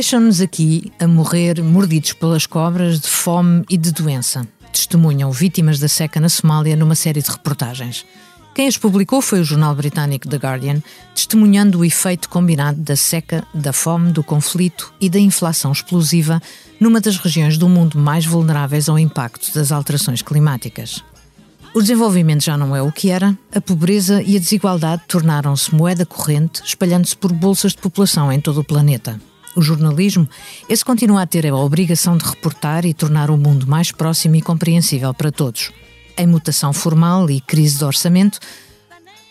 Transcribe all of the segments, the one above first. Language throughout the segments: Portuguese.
Deixam-nos aqui a morrer mordidos pelas cobras de fome e de doença. Testemunham vítimas da seca na Somália numa série de reportagens. Quem as publicou foi o jornal britânico The Guardian, testemunhando o efeito combinado da seca, da fome, do conflito e da inflação explosiva numa das regiões do mundo mais vulneráveis ao impacto das alterações climáticas. O desenvolvimento já não é o que era, a pobreza e a desigualdade tornaram-se moeda corrente, espalhando-se por bolsas de população em todo o planeta. O jornalismo, esse continua a ter a obrigação de reportar e tornar o mundo mais próximo e compreensível para todos. Em mutação formal e crise de orçamento,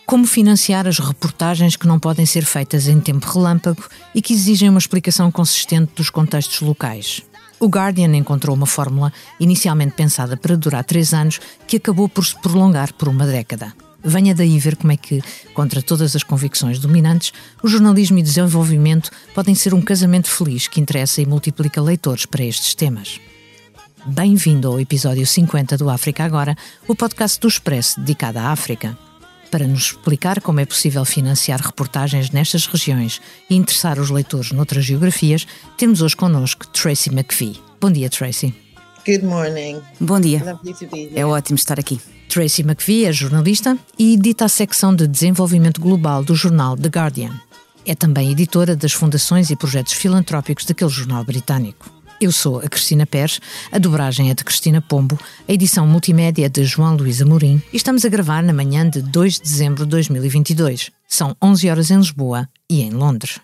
como financiar as reportagens que não podem ser feitas em tempo relâmpago e que exigem uma explicação consistente dos contextos locais. O Guardian encontrou uma fórmula inicialmente pensada para durar três anos que acabou por se prolongar por uma década. Venha daí ver como é que, contra todas as convicções dominantes, o jornalismo e desenvolvimento podem ser um casamento feliz que interessa e multiplica leitores para estes temas. Bem-vindo ao episódio 50 do África Agora, o podcast do Expresso dedicado à África. Para nos explicar como é possível financiar reportagens nestas regiões e interessar os leitores noutras geografias, temos hoje connosco Tracy McPhee. Bom dia, Tracy. Good morning. Bom dia. É ótimo estar aqui. Tracy McPhee é jornalista e edita a secção de desenvolvimento global do jornal The Guardian. É também editora das fundações e projetos filantrópicos daquele jornal britânico. Eu sou a Cristina Pérez, a dobragem é de Cristina Pombo, a edição multimédia é de João Luís Amorim e estamos a gravar na manhã de 2 de dezembro de 2022. São 11 horas em Lisboa e em Londres.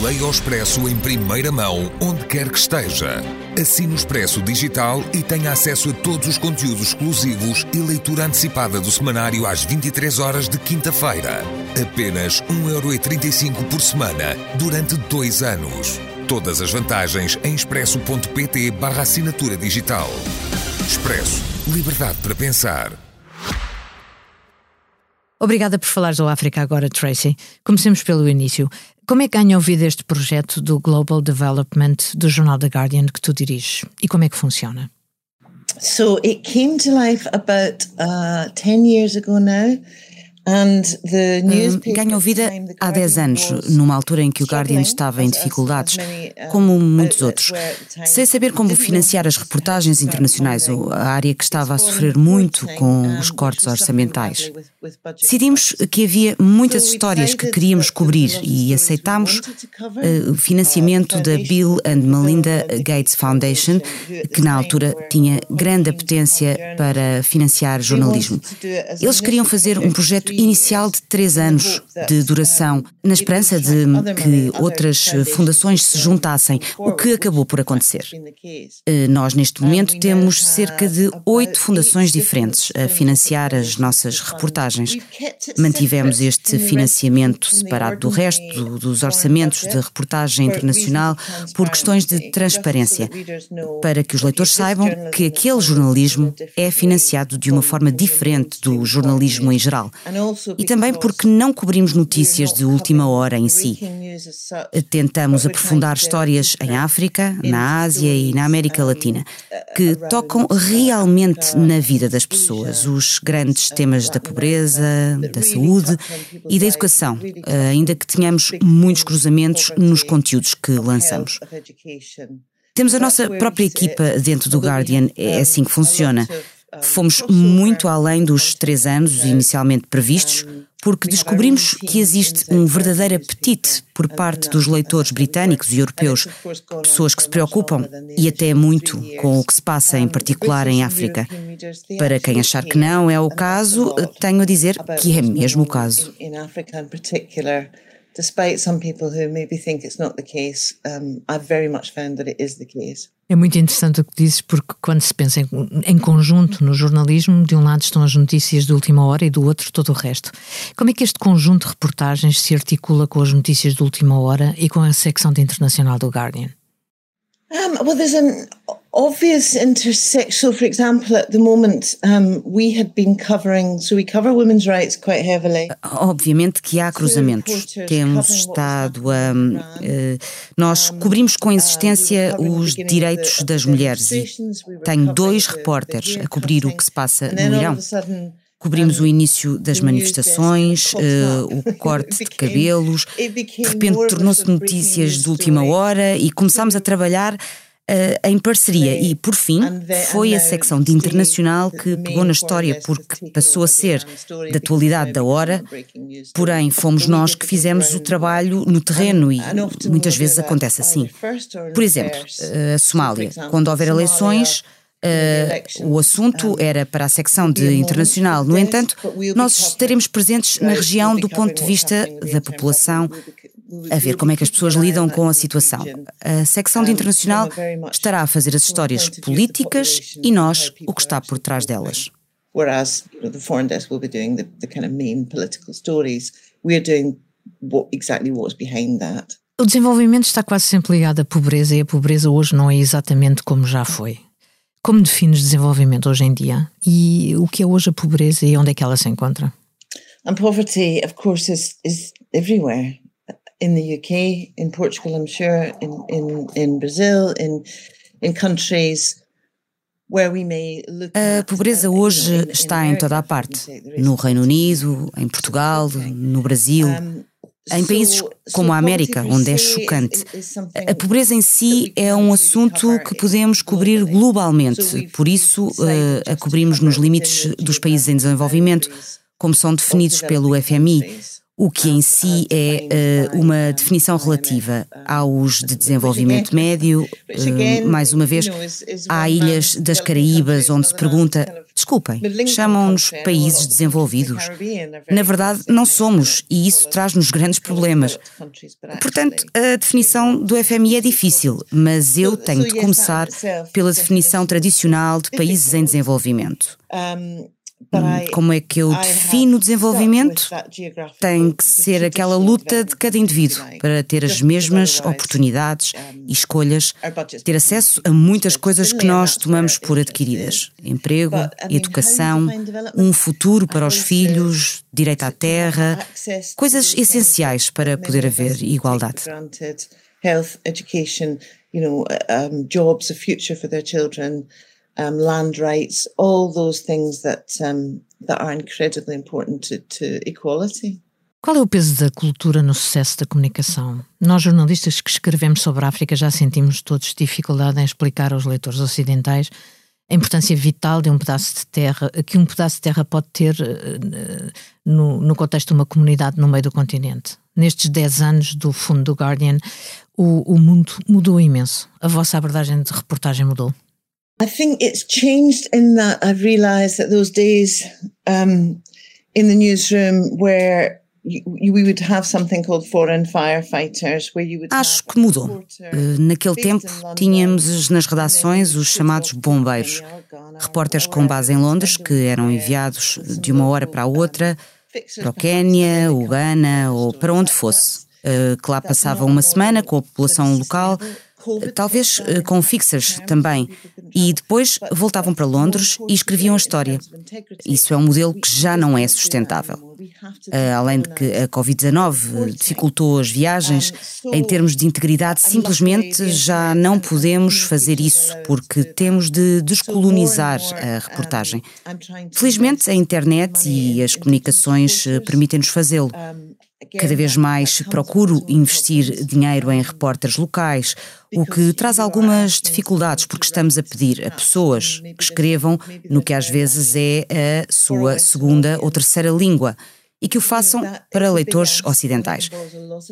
Leia o Expresso em primeira mão, onde quer que esteja. Assine o Expresso Digital e tenha acesso a todos os conteúdos exclusivos e leitura antecipada do semanário às 23 horas de quinta-feira. Apenas 1,35€ por semana, durante dois anos. Todas as vantagens em expresso.pt barra assinatura digital. Expresso. Liberdade para pensar. Obrigada por falares ao África agora, Tracy. Comecemos pelo início. Como é que ganha ouvido este projeto do Global Development do jornal The Guardian que tu diriges? E como é que funciona? So it came to life about uh, 10 years ago now. Um, ganhou vida há 10 anos, numa altura em que o Guardian estava em dificuldades, como muitos outros. Sem saber como financiar as reportagens internacionais, a área que estava a sofrer muito com os cortes orçamentais. Decidimos que havia muitas histórias que queríamos cobrir e aceitámos uh, o financiamento da Bill and Melinda Gates Foundation, que na altura tinha grande apetência para financiar jornalismo. Eles queriam fazer um projeto inicial de três anos de duração, na esperança de que outras fundações se juntassem, o que acabou por acontecer. Eh, nós, neste momento, temos cerca de oito fundações diferentes a financiar as nossas reportagens. Mantivemos este financiamento separado do resto dos orçamentos de reportagem internacional por questões de transparência, para que os leitores saibam que aquele jornalismo é financiado de uma forma diferente do jornalismo em geral e também porque não cobrimos notícias de última hora em si. Tentamos aprofundar histórias em África, na Ásia e na América Latina, que tocam realmente na vida das pessoas, os grandes temas da pobreza, da saúde e da educação, ainda que tenhamos muitos cruzamentos nos conteúdos que lançamos. Temos a nossa própria equipa dentro do Guardian, é assim que funciona. Fomos muito além dos três anos inicialmente previstos, porque descobrimos que existe um verdadeiro apetite por parte dos leitores britânicos e europeus, pessoas que se preocupam e até muito com o que se passa, em particular em África. Para quem achar que não é o caso, tenho a dizer que é mesmo o caso. Despite some people who maybe think it's not the case, um, I've very much found that it is the case. É muito interessante o que dizes, porque quando se pensa em, em, conjunto no jornalismo, de um lado estão as notícias de última hora e do outro todo o resto. Como é que este conjunto de reportagens se articula com as notícias de última hora e com a secção de internacional do Guardian? Um, well, there's an obvious. So, for example, at the moment, um, we had been covering, so we cover women's rights quite heavily. Obviamente que há cruzamentos. Temos estado a. Uh, nós cobrimos com insistência os direitos das mulheres e tenho dois repórteres a cobrir o que se passa no Irão. Cobrimos o início das manifestações, uh, o corte de cabelos. De repente tornou-se notícias de última hora e começámos a trabalhar uh, em parceria. E, por fim, foi a secção de internacional que pegou na história, porque passou a ser da atualidade da hora, porém fomos nós que fizemos o trabalho no terreno e muitas vezes acontece assim. Por exemplo, a Somália, quando houver eleições. Uh, o assunto era para a secção de internacional. No entanto, nós estaremos presentes na região do ponto de vista da população, a ver como é que as pessoas lidam com a situação. A secção de internacional estará a fazer as histórias políticas e nós o que está por trás delas. Whereas the foreign desk will be doing the, the kind of main political stories, we are doing what, exactly what's behind that. O desenvolvimento está quase sempre ligado à pobreza e a pobreza hoje não é exatamente como já foi. Como defines desenvolvimento hoje em dia? E o que é hoje a pobreza e onde é que ela se encontra? And poverty, of course, is, is everywhere. In the UK, in Portugal, I'm sure, in, in, in Brazil, in, in countries a pobreza hoje está em toda a parte. No Reino Unido, em Portugal, no Brasil. Em países como a América, onde é chocante, a pobreza em si é um assunto que podemos cobrir globalmente, por isso uh, a cobrimos nos limites dos países em desenvolvimento, como são definidos pelo FMI o que em si é uh, uma definição relativa aos de desenvolvimento médio. Uh, mais uma vez, há ilhas das Caraíbas onde se pergunta: desculpem, chamam-nos países desenvolvidos? Na verdade, não somos e isso traz-nos grandes problemas. Portanto, a definição do FMI é difícil, mas eu tenho de começar pela definição tradicional de países em desenvolvimento. Como é que eu defino o desenvolvimento? Tem que ser aquela luta de cada indivíduo para ter as mesmas oportunidades e escolhas, ter acesso a muitas coisas que nós tomamos por adquiridas: emprego, educação, um futuro para os filhos, direito à terra, coisas essenciais para poder haver igualdade. Health, education, you know, um, jobs, a future for their children um, land rights, all those things that, um, that are incredibly important to, to equality. Qual é o peso da cultura no sucesso da comunicação? Nós, jornalistas que escrevemos sobre a África, já sentimos todos dificuldade em explicar aos leitores ocidentais a importância vital de um pedaço de terra, que um pedaço de terra pode ter uh, no, no, contexto de uma comunidade no meio do continente. Nestes 10 anos do fundo do Guardian, o, o mundo mudou imenso. A vossa abordagem de reportagem mudou? I think it's changed in that I've realised that those days um, in the newsroom where Acho que mudou. Eh, naquele tempo tínhamos nas redações os chamados bombeiros, repórteres com base em Londres que eram enviados de uma hora para a outra para o Quênia, o Ghana ou para onde fosse, eh, que lá passava uma semana com a população local talvez eh, com fixers também, e depois voltavam para Londres e escreviam a história. Isso é um modelo que já não é sustentável. Eh, além de que a Covid-19 dificultou as viagens, em termos de integridade, simplesmente já não podemos fazer isso porque temos de descolonizar a reportagem. Felizmente, a internet e as comunicações eh, permitem-nos fazê-lo. Cada vez mais procuro investir dinheiro em repórteres locais, o que traz algumas dificuldades, porque estamos a pedir a pessoas que escrevam no que às vezes é a sua segunda ou terceira língua e que o façam para leitores ocidentais.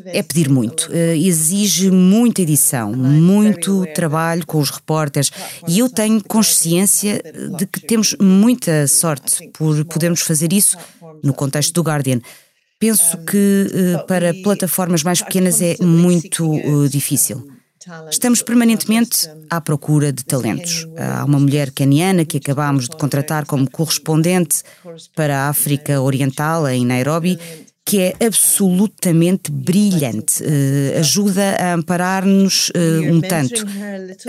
É pedir muito, eh, exige muita edição, muito trabalho com os repórteres e eu tenho consciência de que temos muita sorte por podermos fazer isso no contexto do Guardian. Penso que eh, para plataformas mais pequenas é muito eh, difícil. Estamos permanentemente à procura de talentos. Há uma mulher caniana que acabámos de contratar como correspondente para a África Oriental, em Nairobi, que é absolutamente brilhante. Uh, ajuda a amparar-nos uh, um tanto.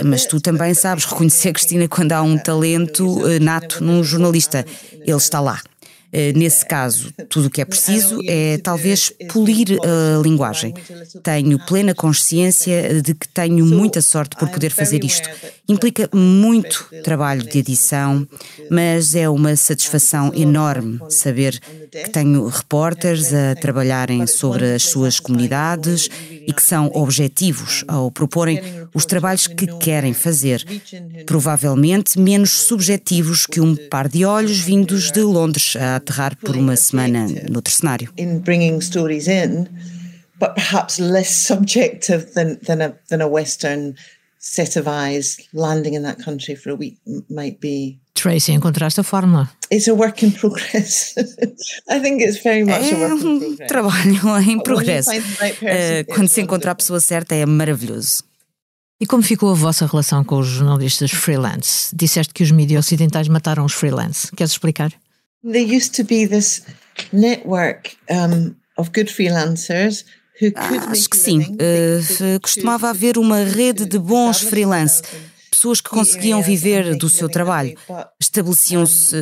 Mas tu também sabes reconhecer, Cristina, quando há um talento uh, nato num jornalista. Ele está lá. Eh, nesse caso, tudo o que é preciso é talvez polir a linguagem. Tenho plena consciência de que tenho muita sorte por poder fazer isto. Implica muito trabalho de edição, mas é uma satisfação enorme saber que tenho repórteres a trabalharem sobre as suas comunidades e que são objetivos ao proporem os trabalhos que querem fazer, provavelmente menos subjetivos que um par de olhos vindos de Londres a aterrar por uma semana noutro cenário. But perhaps less subjective than, than, a, than a Western set of eyes landing in that country for a week might be. Tracy, encontraste a fórmula. It's a work in progress. I think it's very much é a work in progress. um trabalho em progresso. Uh, quando se encontra a pessoa certa é maravilhoso. E como ficou a vossa relação com os jornalistas freelance? Disseste que os mídias ocidentais mataram os freelance. Queres explicar? There used to be this network um, of good freelancers ah, acho que sim. Uh, costumava haver uma rede de bons freelance, pessoas que conseguiam viver do seu trabalho. Estabeleciam-se uh,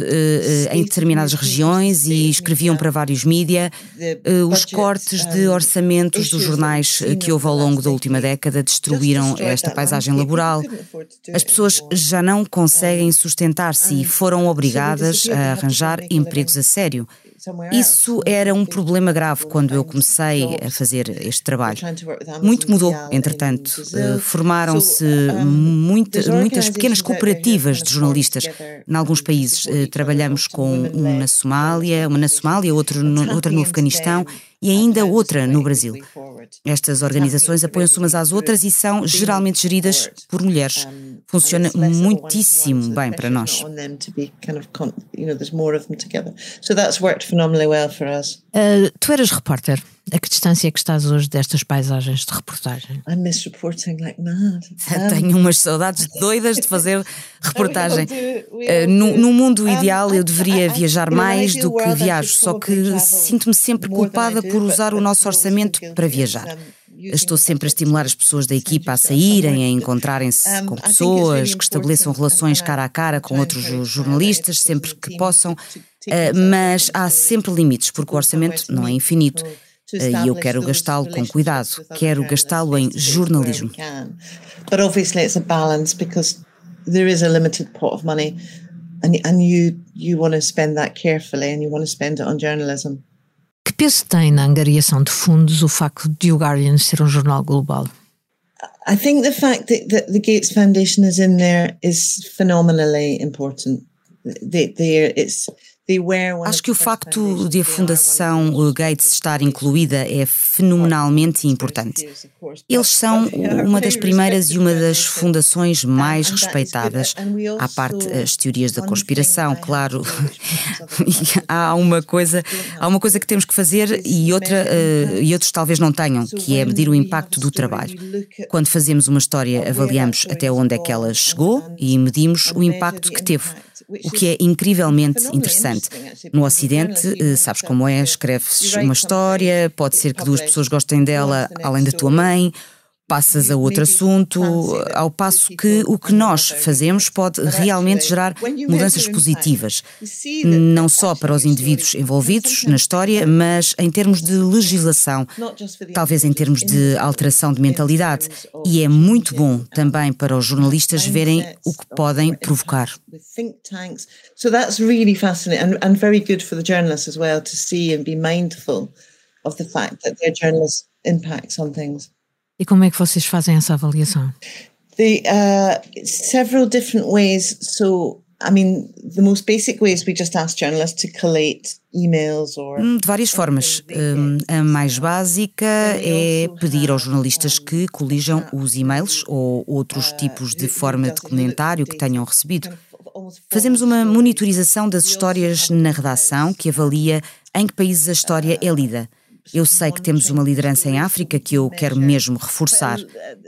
em determinadas regiões e escreviam para vários mídia. Uh, os cortes de orçamentos dos jornais que houve ao longo da última década destruíram esta paisagem laboral. As pessoas já não conseguem sustentar-se e foram obrigadas a arranjar empregos a sério. Isso era um problema grave quando eu comecei a fazer este trabalho. Muito mudou, entretanto. Eh, formaram-se muita, muitas pequenas cooperativas de jornalistas. Em alguns países eh, trabalhamos com um na Somália, uma na Somália, outro no, outra no Afeganistão e ainda outra no Brasil. Estas organizações apoiam-se umas às outras e são geralmente geridas por mulheres. Funciona muitíssimo bem para nós. Uh, tu eras repórter. A que distância é que estás hoje destas paisagens de reportagem? I miss reporting like mad. Tenho umas saudades doidas de fazer reportagem. Uh, no, no, mundo ideal eu deveria viajar mais do que viajo, só que sinto-me sempre culpada por usar o nosso orçamento para viajar. Estou sempre a estimular as pessoas da equipa a saírem, a encontrarem-se com pessoas, que estabeleçam relações cara a cara com outros jornalistas, sempre que possam, eh, mas há sempre limites, porque o orçamento não é infinito. Eh, e eu quero gastá-lo com cuidado, quero gastá-lo em jornalismo. But obviously it's a balance because there is a limited pot of money and, and you, you want to spend that carefully and you want to spend it on journalism. Que peso tem na angariação de fundos o facto de o Guardian ser um jornal global? I think the fact that, that the Gates Foundation is in there is phenomenally important. They, they, it's, Acho que o facto de a Fundação Gates estar incluída é fenomenalmente importante. Eles são uma das primeiras e uma das fundações mais respeitadas. À parte as teorias da conspiração, claro. há uma coisa, há uma coisa que temos que fazer e outra uh, e outros talvez não tenham, que é medir o impacto do trabalho. Quando fazemos uma história, avaliamos até onde é que ela chegou e medimos o impacto que teve o que é incrivelmente interessante. No Ocidente, eh, sabes como é, escreves uma história, pode ser que duas pessoas gostem dela além da tua mãe, passas a outro assunto, ao passo que o que nós fazemos pode realmente gerar mudanças positivas, não só para os indivíduos envolvidos na história, mas em termos de legislação, talvez em termos de alteração de mentalidade. E é muito bom também para os jornalistas verem o que podem provocar. So that's really fascinating and, and very good for the journalists as well to see and be mindful of the fact that their journalists impacts on things. E como é que vocês fazem essa avaliação? The uh, several different ways. So I mean, the most basic way is we just ask journalists to collate emails or. Hum, de várias formas. Um, a mais básica é pedir aos jornalistas que colijam os e-mails ou outros uh, tipos de forma de comentário que tenham recebido. Fazemos uma monitorização das histórias na redação que avalia em que países a história é lida. Eu sei que temos uma liderança em África que eu quero mesmo reforçar.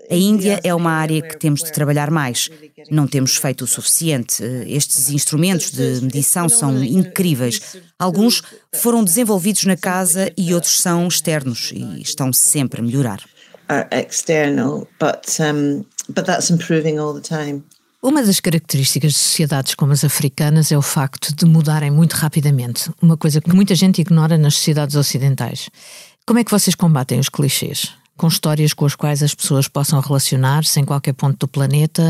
A Índia é uma área que temos de trabalhar mais. Não temos feito o suficiente. Estes instrumentos de medição são incríveis. Alguns foram desenvolvidos na casa e outros são externos e estão sempre a melhorar. Uma das características de sociedades como as africanas é o facto de mudarem muito rapidamente, uma coisa que muita gente ignora nas sociedades ocidentais. Como é que vocês combatem os clichês? Com histórias com as quais as pessoas possam relacionar-se em qualquer ponto do planeta?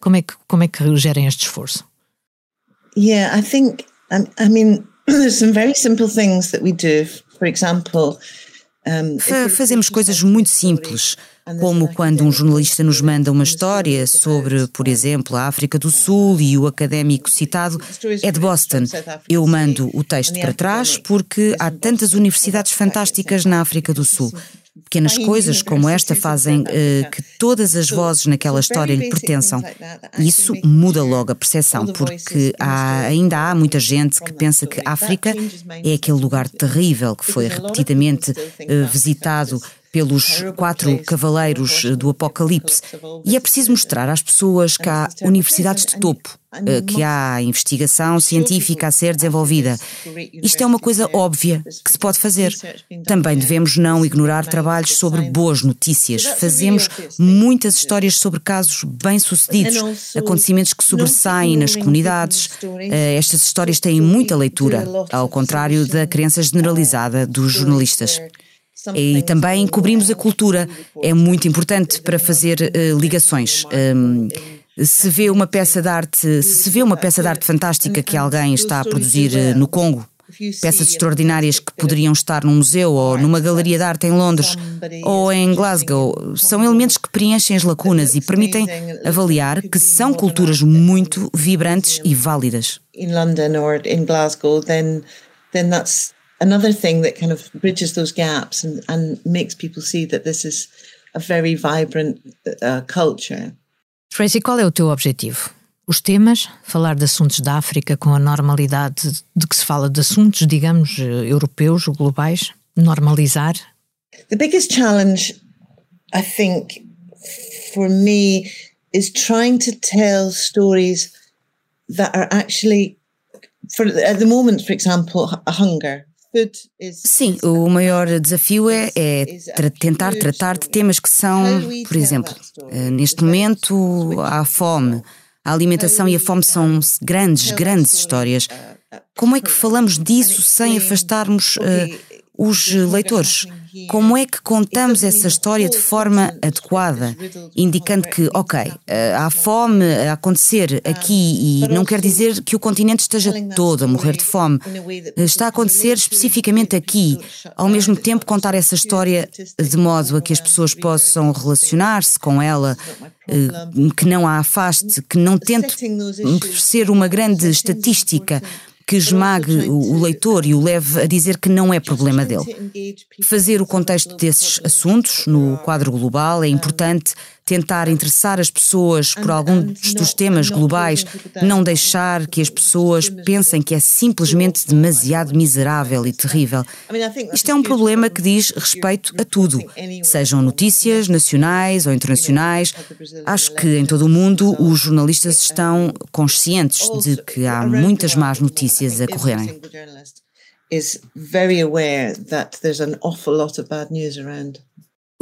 Como é que, como é que gerem este esforço? Yeah, I think, I mean, there's some very simple things that we do. For example, Fazemos coisas muito simples, como quando um jornalista nos manda uma história sobre, por exemplo, a África do Sul e o académico citado é de Boston. Eu mando o texto para trás porque há tantas universidades fantásticas na África do Sul. Pequenas coisas como esta fazem uh, que todas as vozes naquela história lhe pertençam. Isso muda logo a percepção, porque há, ainda há muita gente que pensa que África é aquele lugar terrível que foi repetidamente uh, visitado pelos quatro cavaleiros do Apocalipse. E é preciso mostrar às pessoas que há universidades de topo, eh, que há investigação científica a ser desenvolvida. Isto é uma coisa óbvia que se pode fazer. Também devemos não ignorar trabalhos sobre boas notícias. Fazemos muitas histórias sobre casos bem-sucedidos, acontecimentos que sobressaem nas comunidades. Eh, estas histórias têm muita leitura, ao contrário da crença generalizada dos jornalistas. E também cobrimos a cultura. É muito importante para fazer uh, ligações. Um, se vê uma peça de arte, se vê uma peça de arte fantástica que alguém está a produzir uh, no Congo, peças extraordinárias que poderiam estar num museu ou numa galeria de arte em Londres ou em Glasgow, são elementos que preenchem as lacunas e permitem avaliar que são culturas muito vibrantes e válidas. Em London ou em Glasgow, then then that's another thing that kind of bridges those gaps and, and makes people see that this is a very vibrant uh, culture. Tracy, qual é o teu objetivo? Os temas, falar de assuntos da África com a normalidade de que se fala de assuntos, digamos, europeus ou globais, normalizar? The biggest challenge, I think, for me, is trying to tell stories that are actually, for at the moment, for example, hunger. Sim, o maior desafio é, é tra tentar tratar de temas que são, por exemplo, eh, neste momento há fome. A alimentação e a fome são grandes, grandes histórias. Como é que falamos disso sem afastarmos uh, os leitores? Como é que contamos essa história de forma adequada, indicando que, ok, eh, há fome a acontecer aqui e não quer dizer que o continente esteja todo a morrer de fome. Está a acontecer especificamente aqui. Ao mesmo tempo, contar essa história de modo a que as pessoas possam relacionar-se com ela, eh, que não a afaste, que não tente ser uma grande estatística que esmague o leitor e o leve a dizer que não é problema dele. Fazer o contexto desses assuntos no quadro global é importante tentar interessar as pessoas por alguns dos temas globais, não deixar que as pessoas pensem que é simplesmente demasiado miserável e terrível. Isto é um problema que diz respeito a tudo, sejam notícias nacionais ou internacionais. Acho que em todo o mundo os jornalistas estão conscientes de que há muitas más notícias a correrem. Is very aware that there's an awful lot of bad news around.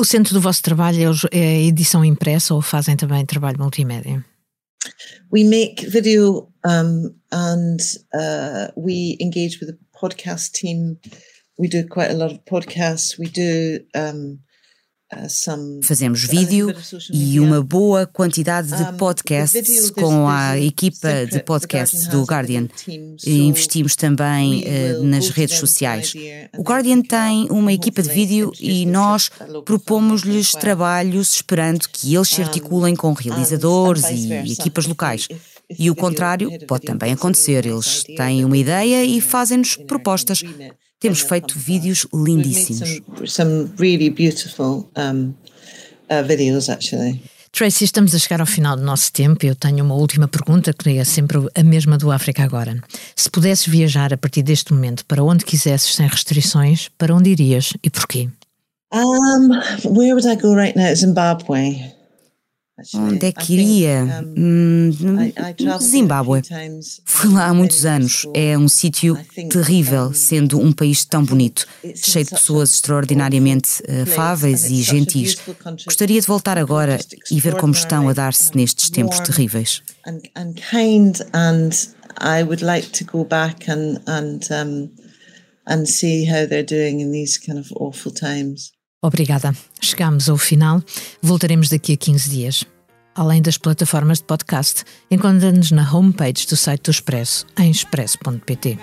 O centro do vosso trabalho é, é a edição impressa ou fazem também trabalho multimédia? We make video um, and uh, we engage with the podcast team. We do quite a lot of podcasts. We do um, Fazemos vídeo e uma boa quantidade de podcasts com a equipa de podcasts do Guardian. Investimos também uh, nas redes sociais. O Guardian tem uma equipa de vídeo e nós propomos-lhes trabalhos esperando que eles se articulem com realizadores e equipas locais. E o contrário pode também acontecer. Eles têm uma ideia e fazem-nos propostas. Temos feito vídeos lindíssimos. Some really beautiful uh, videos, actually. Tracy, estamos a chegar ao final do nosso tempo. Eu tenho uma última pergunta, que é sempre a mesma do África Agora. Se pudesses viajar a partir deste momento para onde quisesses, sem restrições, para onde irias e porquê? Um, where would I go right now? Zimbabwe. Onde é que iria? Hum, Zimbábue. Fui lá há muitos anos. É um sítio terrível, sendo um país tão bonito, cheio de pessoas extraordinariamente afáveis e gentis. Gostaria de voltar agora e ver como estão a dar-se nestes tempos terríveis. I would like to go back and and um, and see how they're doing in these kind of awful times. Obrigada. Chegamos ao final. Voltaremos daqui a 15 dias. Além das plataformas de podcast, encontra-nos na homepage do site do Expresso, em expresso.pt.